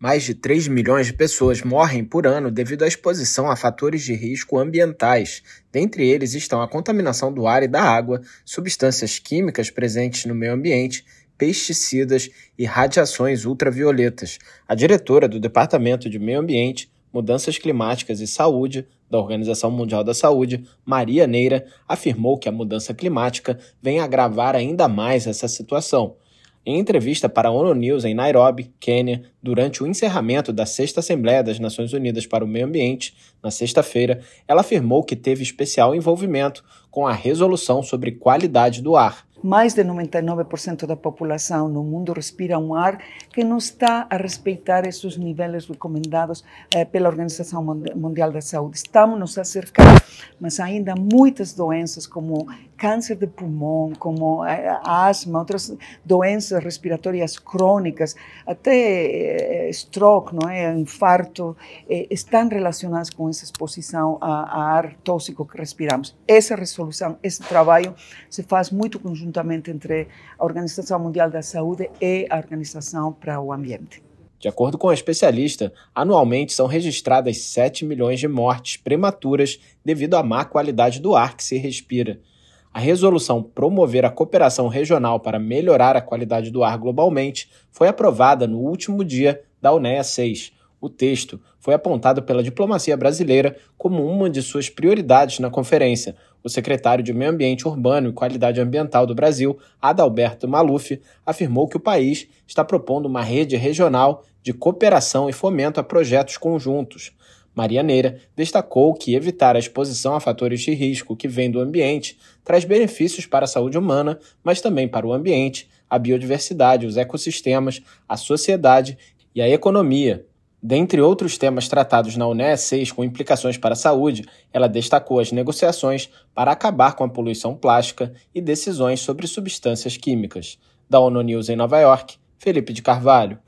Mais de 3 milhões de pessoas morrem por ano devido à exposição a fatores de risco ambientais. Dentre eles estão a contaminação do ar e da água, substâncias químicas presentes no meio ambiente, pesticidas e radiações ultravioletas. A diretora do Departamento de Meio Ambiente, Mudanças Climáticas e Saúde da Organização Mundial da Saúde, Maria Neira, afirmou que a mudança climática vem agravar ainda mais essa situação. Em entrevista para a ONU News em Nairobi, Quênia, durante o encerramento da Sexta Assembleia das Nações Unidas para o Meio Ambiente, na sexta-feira, ela afirmou que teve especial envolvimento com a resolução sobre qualidade do ar mais de 99% da população no mundo respira um ar que não está a respeitar esses níveis recomendados eh, pela Organização Mundial da Saúde. Estamos nos acercando, mas ainda muitas doenças como câncer de pulmão, como eh, asma, outras doenças respiratórias crônicas, até eh, stroke, não é, infarto, eh, estão relacionadas com essa exposição a, a ar tóxico que respiramos. Essa resolução, esse trabalho se faz muito conjuntamente conjuntamente entre a Organização Mundial da Saúde e a Organização para o Ambiente. De acordo com a especialista, anualmente são registradas 7 milhões de mortes prematuras devido à má qualidade do ar que se respira. A resolução Promover a Cooperação Regional para Melhorar a Qualidade do Ar Globalmente foi aprovada no último dia da UNEA 6. O texto foi apontado pela diplomacia brasileira como uma de suas prioridades na conferência, o secretário de Meio Ambiente Urbano e Qualidade Ambiental do Brasil, Adalberto Maluf, afirmou que o país está propondo uma rede regional de cooperação e fomento a projetos conjuntos. Maria Neira destacou que evitar a exposição a fatores de risco que vêm do ambiente traz benefícios para a saúde humana, mas também para o ambiente, a biodiversidade, os ecossistemas, a sociedade e a economia, Dentre outros temas tratados na UNE 6 com implicações para a saúde, ela destacou as negociações para acabar com a poluição plástica e decisões sobre substâncias químicas. Da ONU News em Nova York, Felipe de Carvalho.